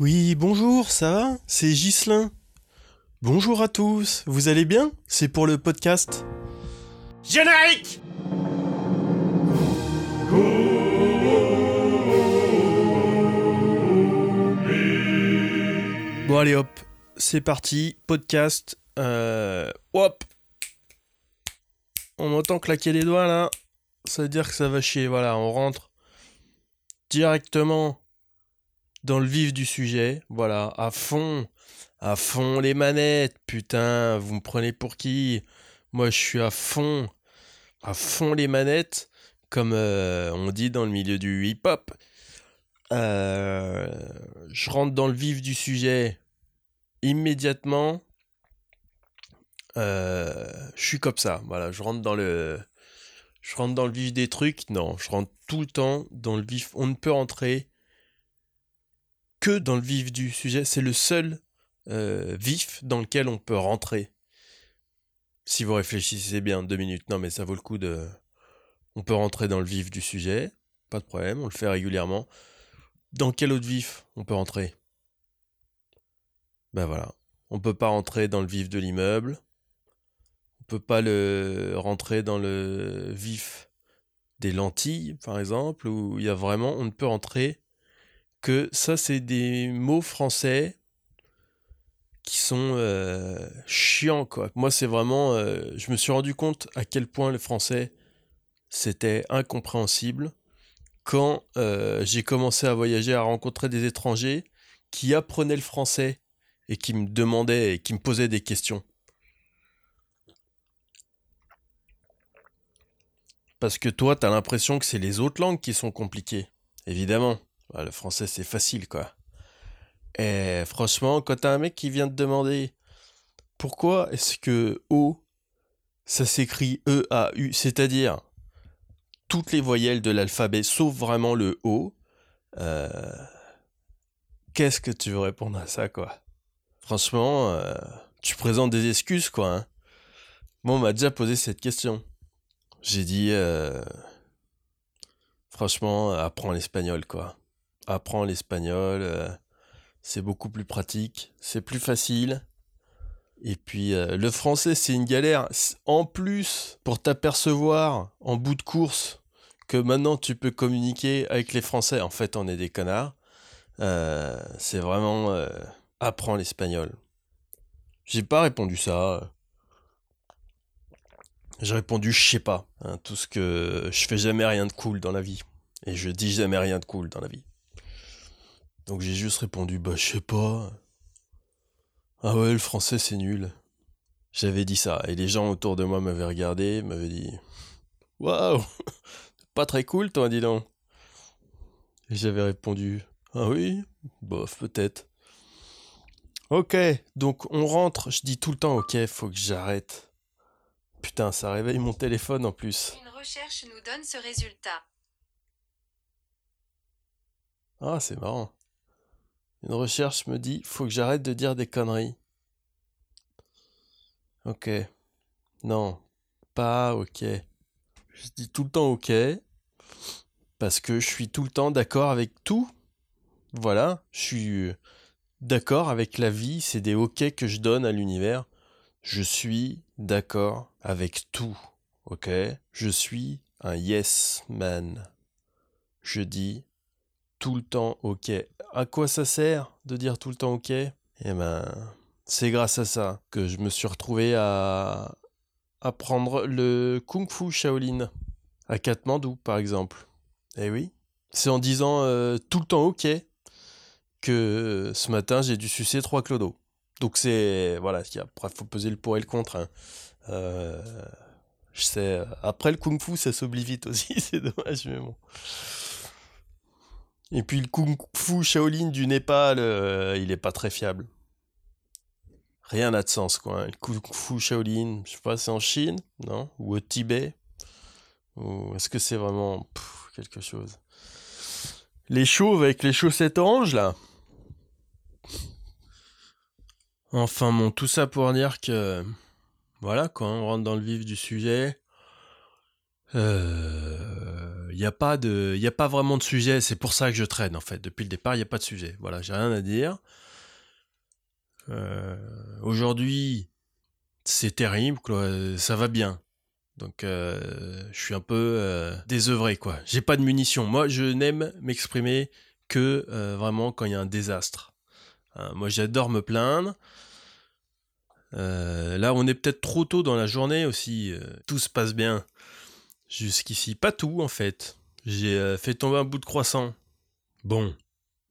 Oui, bonjour, ça va? C'est Ghislain. Bonjour à tous, vous allez bien? C'est pour le podcast. Générique Bon allez hop, c'est parti, podcast. Euh, hop On m'entend claquer les doigts là. Ça veut dire que ça va chier, voilà, on rentre directement dans le vif du sujet, voilà, à fond, à fond les manettes, putain, vous me prenez pour qui? Moi je suis à fond, à fond les manettes, comme euh, on dit dans le milieu du hip-hop. Euh, je rentre dans le vif du sujet immédiatement. Euh, je suis comme ça, voilà, je rentre dans le, je rentre dans le vif des trucs. Non, je rentre tout le temps dans le vif. On ne peut rentrer que dans le vif du sujet. C'est le seul euh, vif dans lequel on peut rentrer. Si vous réfléchissez bien, deux minutes. Non, mais ça vaut le coup de. On peut rentrer dans le vif du sujet. Pas de problème, on le fait régulièrement. Dans quel autre vif on peut rentrer? Ben voilà. On peut pas rentrer dans le vif de l'immeuble. On peut pas le rentrer dans le vif des lentilles, par exemple, où il y a vraiment, on ne peut rentrer que ça, c'est des mots français qui sont euh, chiants, quoi. Moi, c'est vraiment, euh, je me suis rendu compte à quel point le français c'était incompréhensible quand euh, j'ai commencé à voyager, à rencontrer des étrangers qui apprenaient le français et qui me demandaient et qui me posaient des questions. Parce que toi, t'as l'impression que c'est les autres langues qui sont compliquées. Évidemment. Le français, c'est facile, quoi. Et franchement, quand t'as un mec qui vient te demander pourquoi est-ce que O, ça s'écrit E-A-U, c'est-à-dire toutes les voyelles de l'alphabet sauf vraiment le O, euh, qu'est-ce que tu veux répondre à ça, quoi? Franchement, euh, tu présentes des excuses, quoi. Hein Moi, on m'a déjà posé cette question. J'ai dit, euh, franchement, apprends l'espagnol, quoi. Apprends l'espagnol, euh, c'est beaucoup plus pratique, c'est plus facile. Et puis, euh, le français, c'est une galère. En plus, pour t'apercevoir en bout de course que maintenant tu peux communiquer avec les Français, en fait, on est des connards. c'est vraiment apprends l'espagnol. J'ai pas répondu ça. J'ai répondu je sais pas. Hein, tout ce que je fais jamais rien de cool dans la vie. Et je dis jamais rien de cool dans la vie. Donc j'ai juste répondu bah je sais pas. Ah ouais, le français c'est nul. J'avais dit ça. Et les gens autour de moi m'avaient regardé, m'avaient dit Waouh Pas très cool toi, dis donc. Et j'avais répondu Ah oui Bof, peut-être. Ok, donc on rentre. Je dis tout le temps Ok, faut que j'arrête. Putain, ça réveille mon téléphone en plus. Une recherche nous donne ce résultat. Ah, c'est marrant. Une recherche me dit faut que j'arrête de dire des conneries. Ok. Non, pas ok. Je dis tout le temps ok parce que je suis tout le temps d'accord avec tout. Voilà, je suis d'accord avec la vie, c'est des ok que je donne à l'univers. Je suis d'accord avec tout, ok Je suis un yes man. Je dis tout le temps ok. À quoi ça sert de dire tout le temps ok? Eh ben, c'est grâce à ça que je me suis retrouvé à apprendre le kung fu Shaolin à Katmandou, par exemple. Eh oui, c'est en disant euh, tout le temps ok que ce matin j'ai dû sucer trois clodos. Donc c'est voilà, après faut peser le pour et le contre. Hein. Euh, je sais, après le kung-fu ça s'oublie vite aussi, c'est dommage mais bon. Et puis le kung-fu Shaolin du Népal, euh, il est pas très fiable. Rien n'a de sens quoi. Le kung-fu Shaolin, je sais pas, c'est en Chine, non? Ou au Tibet? Ou est-ce que c'est vraiment quelque chose? Les chauves avec les chaussettes oranges là. Enfin bon, tout ça pour dire que voilà, quand on rentre dans le vif du sujet, euh, il n'y a, pas a pas vraiment de sujet. C'est pour ça que je traîne, en fait. Depuis le départ, il n'y a pas de sujet. Voilà, j'ai rien à dire. Euh, Aujourd'hui, c'est terrible. Ça va bien. Donc, euh, je suis un peu euh, désœuvré, quoi. J'ai pas de munitions. Moi, je n'aime m'exprimer que euh, vraiment quand il y a un désastre. Hein, moi, j'adore me plaindre. Euh, là, on est peut-être trop tôt dans la journée aussi. euh, tout se passe bien. Jusqu'ici, pas tout en fait. J'ai euh, fait tomber un bout de croissant. Bon,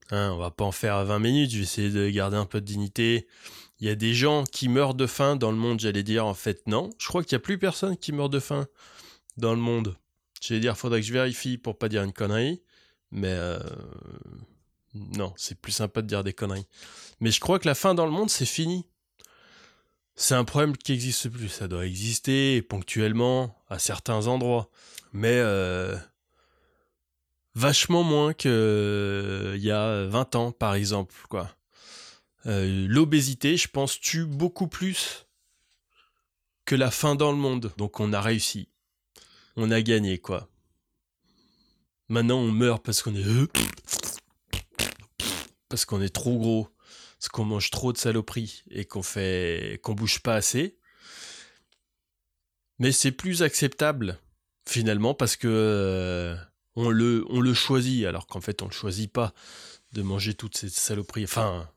hein, on va pas en faire 20 minutes. Je vais essayer de garder un peu de dignité. Il y a des gens qui meurent de faim dans le monde, j'allais dire. En fait, non. Je crois qu'il n'y a plus personne qui meurt de faim dans le monde. J'allais dire, faudrait que je vérifie pour pas dire une connerie. Mais euh, non, c'est plus sympa de dire des conneries. Mais je crois que la faim dans le monde, c'est fini. C'est un problème qui n'existe plus. Ça doit exister ponctuellement à certains endroits. Mais euh, vachement moins qu'il y a 20 ans, par exemple. Euh, L'obésité, je pense, tue beaucoup plus que la faim dans le monde. Donc on a réussi. On a gagné, quoi. Maintenant, on meurt parce qu'on est... Parce qu'on est trop gros parce qu'on mange trop de saloperies et qu'on fait qu'on bouge pas assez. Mais c'est plus acceptable finalement parce que euh, on le choisit alors qu'en fait on le choisit pas de manger toutes ces saloperies. Enfin,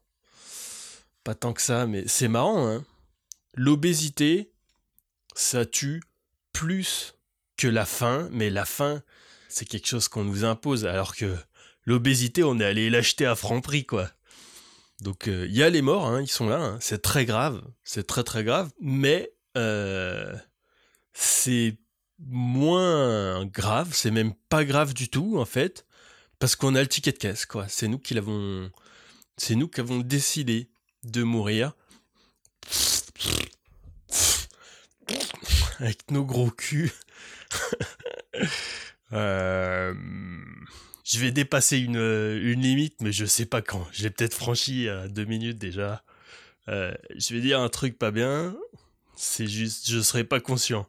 pas tant que ça, mais c'est marrant. Hein L'obésité, ça tue plus que la faim, mais la faim, c'est quelque chose qu'on nous impose, alors que l'obésité, on est allé l'acheter à franc prix, quoi. Donc il euh, y a les morts, hein, ils sont là, hein, c'est très grave, c'est très très grave, mais euh, c'est moins grave, c'est même pas grave du tout en fait, parce qu'on a le ticket de caisse, quoi. C'est nous qui l'avons, c'est nous qui avons décidé de mourir avec nos gros culs. euh je vais dépasser une, limite, mais je sais pas quand. Je l'ai peut-être franchi à deux minutes déjà. Euh, je vais dire un truc pas bien. C'est juste, je serai pas conscient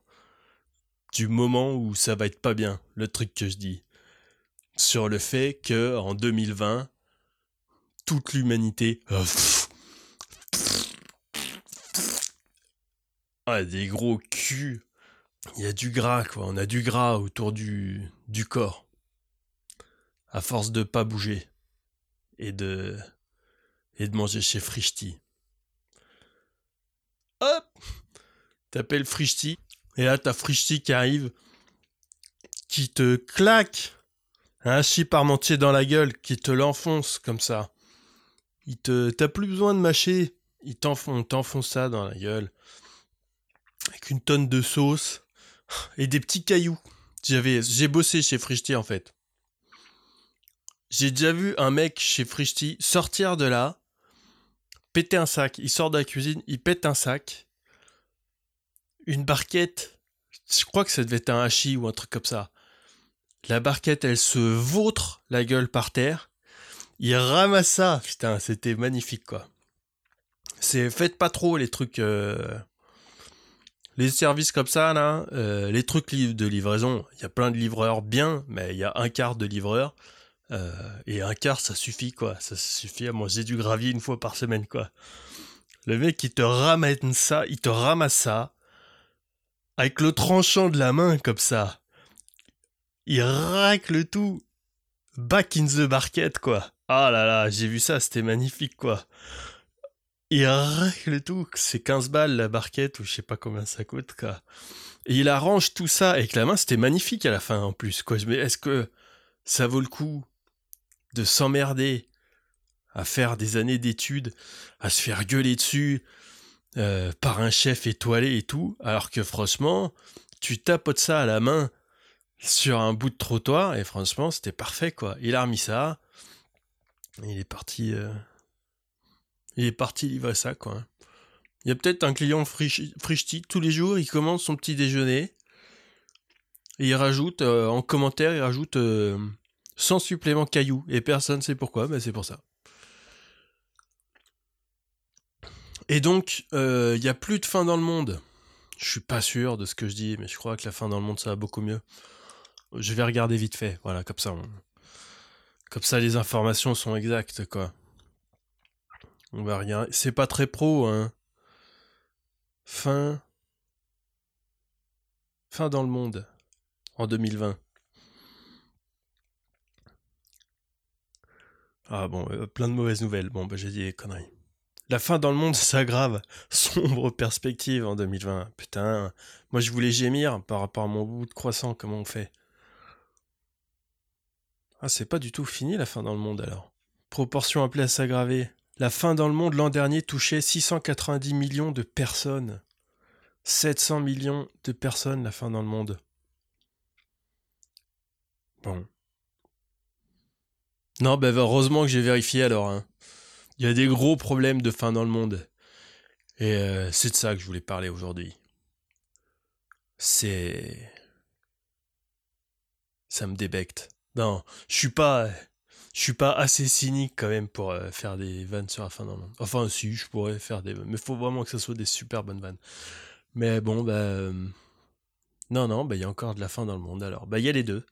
du moment où ça va être pas bien, le truc que je dis. Sur le fait que en 2020, toute l'humanité. Ah, des gros culs. Il y a du gras, quoi. On a du gras autour du, du corps à force de pas bouger et de et de manger chez Frichti. Hop T'appelles Frichti et là t'as Frichti qui arrive qui te claque un chip parmentier dans la gueule qui te l'enfonce comme ça. Il te t'as plus besoin de mâcher, il t'enfonce ça dans la gueule avec une tonne de sauce et des petits cailloux. J'avais j'ai bossé chez Frichti en fait. J'ai déjà vu un mec chez Frichti sortir de là, péter un sac. Il sort de la cuisine, il pète un sac, une barquette. Je crois que ça devait être un hachis ou un truc comme ça. La barquette, elle se vautre la gueule par terre. Il ramasse ça. Putain, c'était magnifique, quoi. C'est faites pas trop les trucs. euh, Les services comme ça, là, euh, les trucs de livraison, il y a plein de livreurs bien, mais il y a un quart de livreurs. Euh, et un quart, ça suffit, quoi. Ça suffit à manger du gravier une fois par semaine, quoi. Le mec, il te ramène ça, il te ramasse ça, avec le tranchant de la main, comme ça. Il racle tout. Back in the barquette, quoi. Ah là là, j'ai vu ça, c'était magnifique, quoi. Il racle tout. C'est 15 balles, la barquette, ou je sais pas combien ça coûte, quoi. Et il arrange tout ça avec la main, c'était magnifique à la fin, en plus, quoi. Me- Est-ce que ça vaut le coup? De s'emmerder à faire des années d'études, à se faire gueuler dessus euh, par un chef étoilé et tout, alors que franchement, tu tapotes ça à la main sur un bout de trottoir et franchement, c'était parfait quoi. Il a remis ça, il est parti, euh, il est parti livrer ça quoi. Il y a peut-être un client frichti tous les jours, il commande son petit déjeuner et il rajoute euh, en commentaire, il rajoute sans supplément caillou et personne sait pourquoi, mais c'est pour ça. Et donc, il n'y a plus de fin dans le monde. Je suis pas sûr de ce que je dis, mais je crois que la fin dans le monde, ça va beaucoup mieux. Je vais regarder vite fait. Voilà, comme ça, comme ça, les informations sont exactes, quoi. On va rien. C'est pas très pro, hein. Fin. Fin dans le monde. En 2020. Ah bon, euh, plein de mauvaises nouvelles. Bon, bah j'ai dit conneries. La fin dans le monde s'aggrave. Sombre perspective en 2020. Putain, moi je voulais gémir par rapport à mon bout de croissant. Comment on fait Ah, c'est pas du tout fini la fin dans le monde alors. Proportion appelée à s'aggraver. La fin dans le monde l'an dernier touchait 690 millions de personnes. 700 millions de personnes la fin dans le monde. Bon. Non, ben heureusement que j'ai vérifié alors. Hein. Il y a des gros problèmes de fin dans le monde. Et euh, c'est de ça que je voulais parler aujourd'hui. C'est... Ça me débecte. Non, je suis pas... Je suis pas assez cynique quand même pour euh, faire des vannes sur la fin dans le monde. Enfin, si, je pourrais faire des... Mais faut vraiment que ce soit des super bonnes vannes. Mais bon, bah... Euh, non, non, bah il y a encore de la fin dans le monde alors. Bah il y a les deux.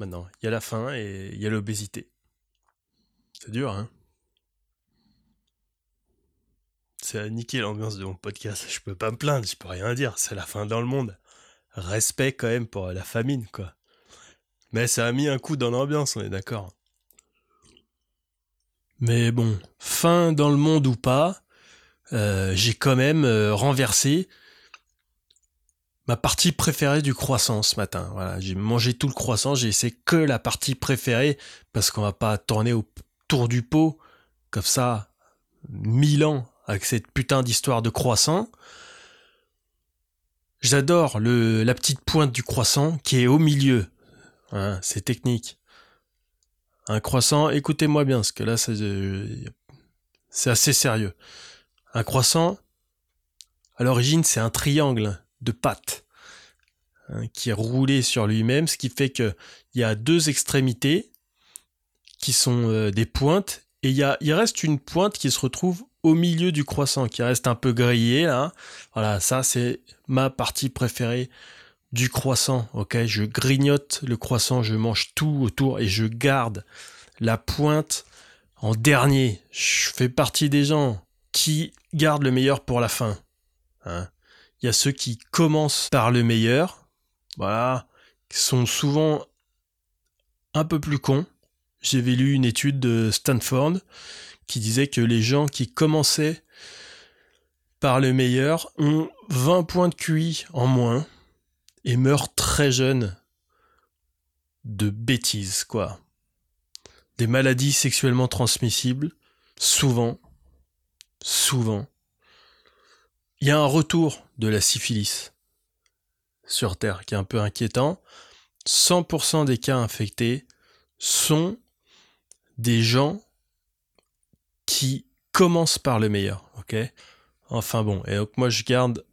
Maintenant, il y a la faim et il y a l'obésité. C'est dur, hein Ça a niqué l'ambiance de mon podcast. Je peux pas me plaindre, je peux rien dire. C'est la fin dans le monde. Respect quand même pour la famine, quoi. Mais ça a mis un coup dans l'ambiance, on est d'accord. Mais bon, fin dans le monde ou pas, euh, j'ai quand même euh, renversé ma partie préférée du croissant ce matin. Voilà, j'ai mangé tout le croissant, j'ai essayé que la partie préférée parce qu'on va pas tourner autour du pot comme ça mille ans avec cette putain d'histoire de croissant. J'adore la petite pointe du croissant qui est au milieu. Hein, c'est technique. Un croissant, écoutez-moi bien, parce que là, c'est assez sérieux. Un croissant, à l'origine, c'est un triangle de pâte hein, qui est roulé sur lui-même, ce qui fait qu'il y a deux extrémités qui sont euh, des pointes, et il, y a, il reste une pointe qui se retrouve au milieu du croissant, qui reste un peu grillé là. Voilà, ça c'est ma partie préférée du croissant, ok? Je grignote le croissant, je mange tout autour et je garde la pointe en dernier. Je fais partie des gens qui gardent le meilleur pour la fin. Hein. Il y a ceux qui commencent par le meilleur, voilà, qui sont souvent un peu plus cons. J'avais lu une étude de Stanford qui disait que les gens qui commençaient par le meilleur ont 20 points de QI en moins et meurt très jeune de bêtises, quoi. Des maladies sexuellement transmissibles, souvent, souvent. Il y a un retour de la syphilis sur Terre qui est un peu inquiétant. 100% des cas infectés sont des gens qui commencent par le meilleur, Enfin bon, et donc moi je garde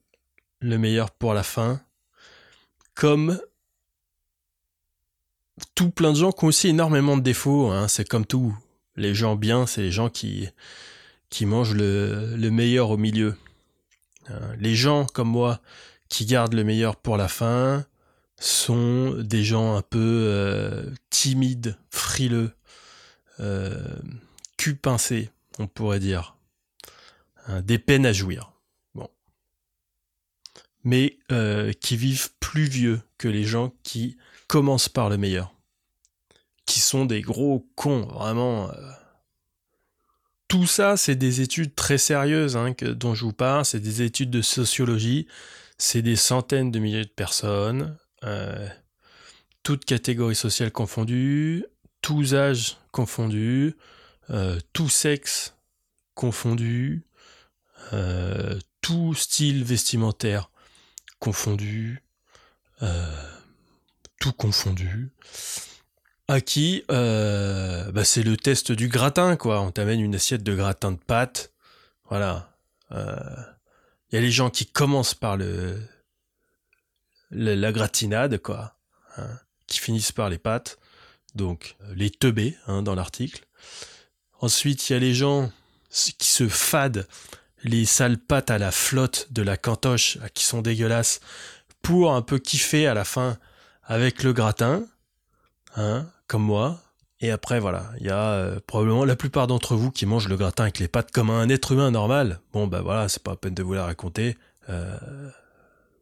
le meilleur pour la fin comme tout plein de gens qui ont aussi énormément de défauts. Hein. C'est comme tout. Les gens bien, c'est les gens qui, qui mangent le, le meilleur au milieu. Hein. Les gens comme moi qui gardent le meilleur pour la fin sont des gens un peu euh, timides, frileux, euh, cul pincé, on pourrait dire. Hein, des peines à jouir mais euh, qui vivent plus vieux que les gens qui commencent par le meilleur. Qui sont des gros cons, vraiment. Euh. Tout ça, c'est des études très sérieuses hein, que, dont je vous parle, c'est des études de sociologie, c'est des centaines de milliers de personnes, euh, toutes catégories sociales confondues, tous âges confondus, tout sexe confondu, tout style vestimentaire confondu, euh, tout confondu. À qui euh, bah, c'est le test du gratin, quoi. On t'amène une assiette de gratin de pâte. Voilà. Il euh, y a les gens qui commencent par le, la gratinade, quoi. Hein, qui finissent par les pâtes. Donc, les teubés, hein, dans l'article. Ensuite, il y a les gens qui se fadent les sales pâtes à la flotte de la cantoche qui sont dégueulasses pour un peu kiffer à la fin avec le gratin. hein, comme moi. Et après, voilà, il y a euh, probablement la plupart d'entre vous qui mangent le gratin avec les pâtes comme un être humain normal. Bon, bah voilà, c'est pas la peine de vous la raconter. Euh,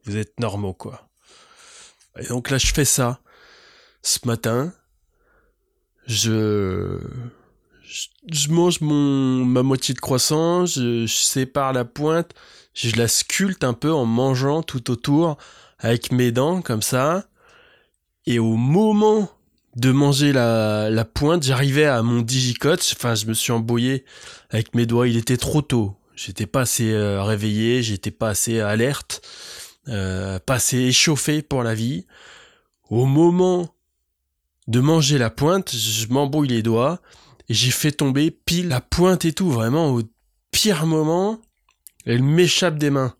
vous êtes normaux, quoi. Et donc là, je fais ça. Ce matin, je, je, je mange mon, ma moitié de croissant, je, je sépare la pointe, je la sculpte un peu en mangeant tout autour avec mes dents, comme ça. Et au moment de manger la, la pointe, j'arrivais à mon digicote, enfin je me suis embrouillé avec mes doigts, il était trop tôt. J'étais pas assez euh, réveillé, j'étais pas assez alerte, euh, pas assez échauffé pour la vie. Au moment de manger la pointe, je m'embrouille les doigts et j'ai fait tomber pile la pointe et tout, vraiment au pire moment, elle m'échappe des mains.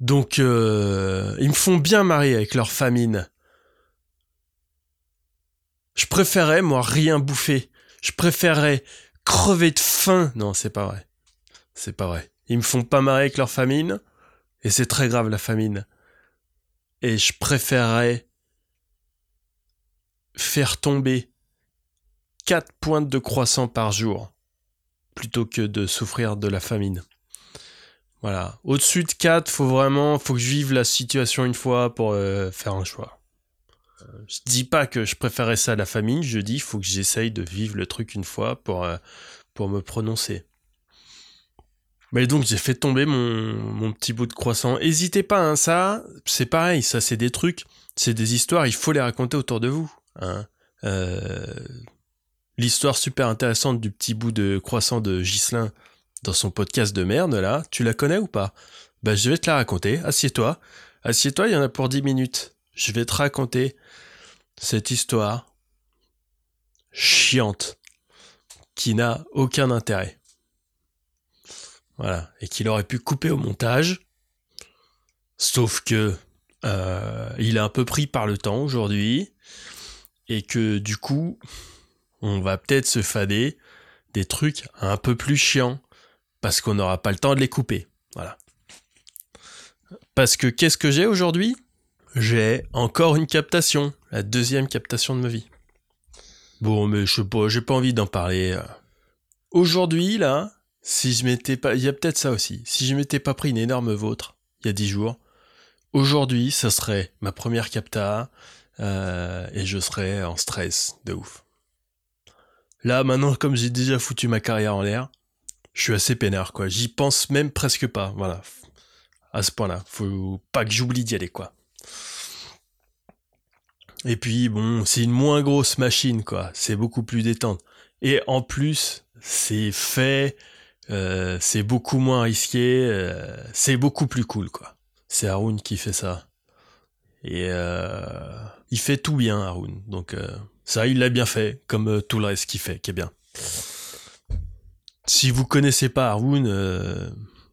Donc euh, ils me font bien marrer avec leur famine. Je préférais, moi, rien bouffer. Je préférerais crever de faim. Non, c'est pas vrai. C'est pas vrai. Ils me font pas marrer avec leur famine. Et c'est très grave, la famine. Et je préférerais faire tomber quatre pointes de croissant par jour plutôt que de souffrir de la famine. Voilà. Au-dessus de 4, faut vraiment, faut que je vive la situation une fois pour euh, faire un choix. Euh, je dis pas que je préférais ça à la famine, je dis faut que j'essaye de vivre le truc une fois pour, euh, me prononcer. Mais donc j'ai fait tomber mon, mon petit bout de croissant. Hésitez pas, hein, ça, c'est pareil, ça c'est des trucs, c'est des histoires, il faut les raconter autour de vous. Hein. Euh, L'histoire super intéressante du petit bout de croissant de Ghislain dans son podcast de merde, là, tu la connais ou pas? Bah je vais te la raconter, assieds-toi. Assieds-toi, il y en a pour 10 minutes. Je vais te raconter cette histoire chiante qui n'a aucun intérêt. Voilà, et qu'il aurait pu couper au montage. Sauf que euh, il est un peu pris par le temps aujourd'hui et que du coup, on va peut-être se fader des trucs un peu plus chiants parce qu'on n'aura pas le temps de les couper. Voilà. Parce que qu'est-ce que j'ai aujourd'hui? J'ai encore une captation, la deuxième captation de ma vie. Bon, mais je sais pas, j'ai pas envie d'en parler. Aujourd'hui, là, si je m'étais pas, il y a peut-être ça aussi. Si je m'étais pas pris une énorme vôtre il y a dix jours, aujourd'hui, ça serait ma première capta euh, et je serais en stress de ouf. Là, maintenant, comme j'ai déjà foutu ma carrière en l'air, je suis assez peinard, quoi. J'y pense même presque pas, voilà. À ce point-là, faut pas que j'oublie d'y aller, quoi. Et puis, bon, c'est une moins grosse machine, quoi. C'est beaucoup plus détente. Et en plus, c'est fait, euh, c'est beaucoup moins risqué, euh, c'est beaucoup plus cool, quoi. C'est Haroun qui fait ça. Et euh, il fait tout bien, Haroun. Donc euh, ça, il l'a bien fait, comme euh, tout le reste qu'il fait, qui est bien. Si vous connaissez pas Haroun,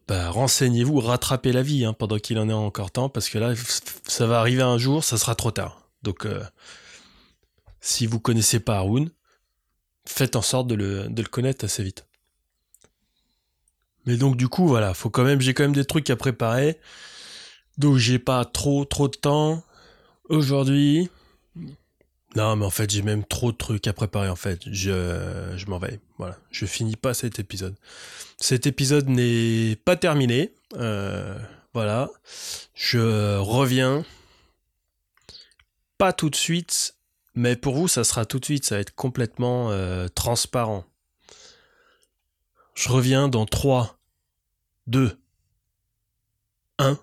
bah, renseignez-vous, rattrapez la vie hein, pendant qu'il en est encore temps, parce que là, ça va arriver un jour, ça sera trop tard. Donc, si vous connaissez pas Haroun, faites en sorte de le, de le connaître assez vite. Mais donc du coup, voilà, faut quand même, j'ai quand même des trucs à préparer. Donc j'ai pas trop trop de temps aujourd'hui. Non, mais en fait, j'ai même trop de trucs à préparer en fait. Je, je m'en vais. Voilà, je finis pas cet épisode. Cet épisode n'est pas terminé. Euh, voilà, je reviens. Pas tout de suite, mais pour vous, ça sera tout de suite. Ça va être complètement euh, transparent. Je reviens dans 3, 2, 1.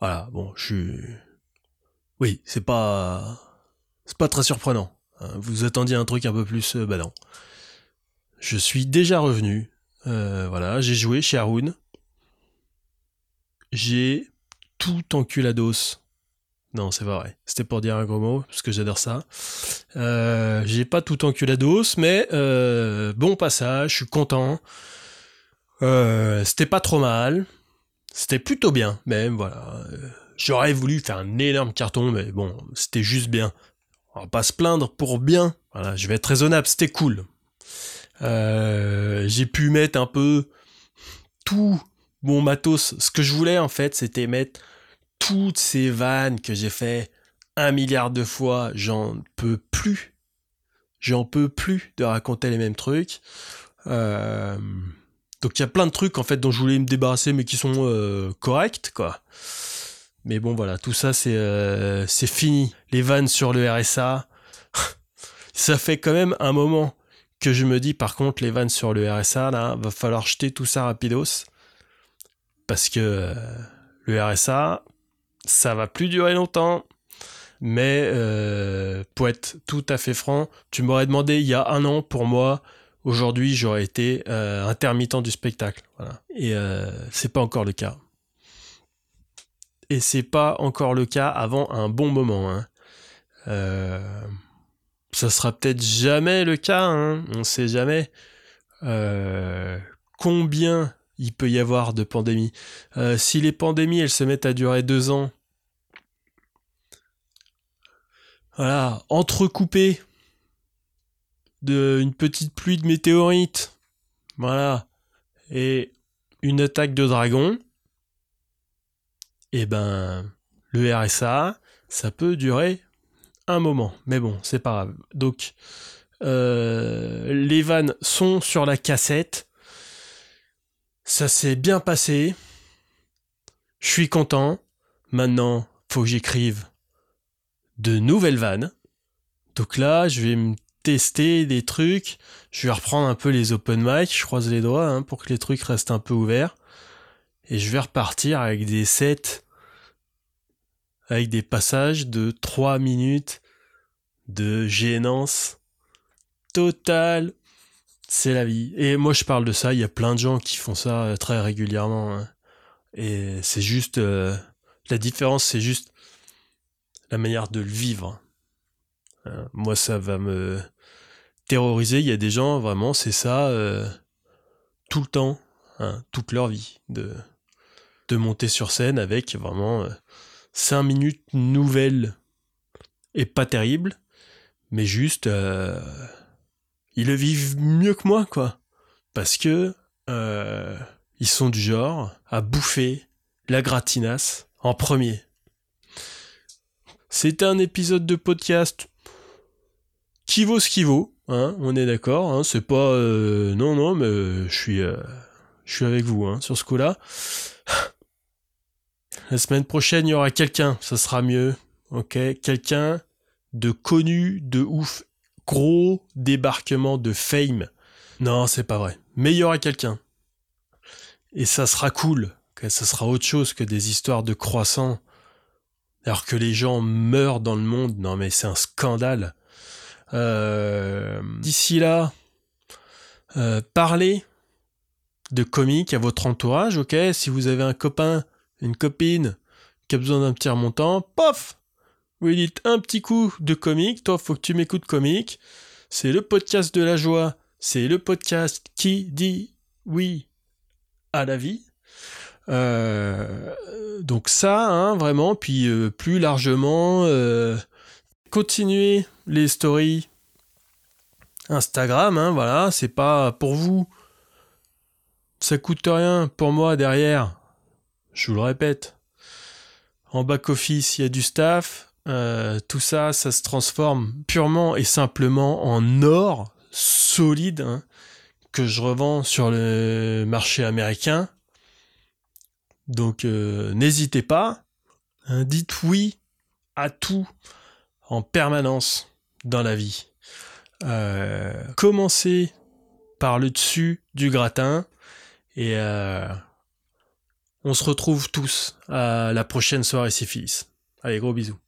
Voilà, bon, je suis... Oui, c'est pas... C'est pas très surprenant. hein. Vous attendiez un truc un peu plus... euh, non. Je suis déjà revenu. Euh, voilà, j'ai joué chez Haroun. J'ai tout enculados. Non, c'est pas vrai. C'était pour dire un gros mot, parce que j'adore ça. Euh, j'ai pas tout enculados, mais bon passage, je suis content. C'était pas trop mal. C'était plutôt bien, même, voilà. Euh, J'aurais voulu faire un énorme carton, mais bon, c'était juste bien. On va pas se plaindre pour bien. Voilà, je vais être raisonnable, c'était cool. Euh, j'ai pu mettre un peu tout mon matos. Ce que je voulais, en fait, c'était mettre toutes ces vannes que j'ai fait un milliard de fois, j'en peux plus. J'en peux plus de raconter les mêmes trucs. Euh, donc il y a plein de trucs en fait dont je voulais me débarrasser mais qui sont euh, corrects quoi. Mais bon voilà, tout ça c'est euh, fini. Les vannes sur le RSA, ça fait quand même un moment que je me dis par contre les vannes sur le RSA là, va falloir jeter tout ça rapidos parce que le RSA ça va plus durer longtemps. Mais euh, pour être tout à fait franc, tu m'aurais demandé il y a un an pour moi, aujourd'hui j'aurais été euh, intermittent du spectacle. Voilà. Et euh, c'est pas encore le cas. Et c'est pas encore le cas avant un bon moment. Hein. Euh, ça sera peut-être jamais le cas, hein, on sait jamais. Euh, combien il peut y avoir de pandémies euh, Si les pandémies elles se mettent à durer deux ans, voilà, d'une petite pluie de météorites, voilà, et une attaque de dragon, et eh ben le RSA, ça peut durer un moment, mais bon, c'est pas grave. Donc euh, les vannes sont sur la cassette, ça s'est bien passé, je suis content. Maintenant, faut que j'écrive de nouvelles vannes. Donc là, je vais me tester des trucs. Je vais reprendre un peu les open mic. Je croise les doigts hein, pour que les trucs restent un peu ouverts. Et je vais repartir avec des sets, avec des passages de 3 minutes de gênance totale. C'est la vie. Et moi, je parle de ça. Il y a plein de gens qui font ça euh, très régulièrement. hein. Et c'est juste... euh, la différence, c'est juste la manière de le vivre. Euh, moi, ça va me terroriser. Il y a des gens, vraiment, c'est ça, euh, tout le temps, hein, toute leur vie, de, monter sur scène avec vraiment euh, 5 minutes nouvelles et pas terribles, mais juste, ils le vivent mieux que moi, quoi. Parce que ils sont du genre à bouffer la gratinasse en premier. C'était un épisode de podcast qui vaut ce qui vaut, hein, on est d'accord, hein, c'est pas... euh, non, non, mais euh, je suis, euh, je suis avec vous hein, sur ce coup-là. La semaine prochaine, il y aura quelqu'un, ça sera mieux, ok Quelqu'un de connu, de ouf, gros débarquement de fame. Non, c'est pas vrai. Mais il y aura quelqu'un. Et ça sera cool, que ça sera autre chose que des histoires de croissants alors que les gens meurent dans le monde, non mais c'est un scandale. Euh, D'ici là, euh, parlez de comiques à votre entourage, ok? Si vous avez un copain, une copine qui a besoin d'un petit remontant, pof! Vous lui dites un petit coup de comique, toi faut que tu m'écoutes comique. C'est le podcast de la joie, c'est le podcast qui dit oui à la vie. Euh, donc ça, hein, vraiment, puis plus largement, euh, continuez les stories Instagram, hein, voilà, c'est pas pour vous, ça coûte rien, pour moi derrière, je vous le répète, en back-office, il y a du staff, euh, tout ça, ça se transforme purement et simplement en or solide hein, que je revends sur le marché américain. Donc euh, n'hésitez pas, hein, dites oui à tout en permanence dans la vie. Euh, commencez par le dessus du gratin et euh, on se retrouve tous à la prochaine soirée syphilis. Allez, gros bisous.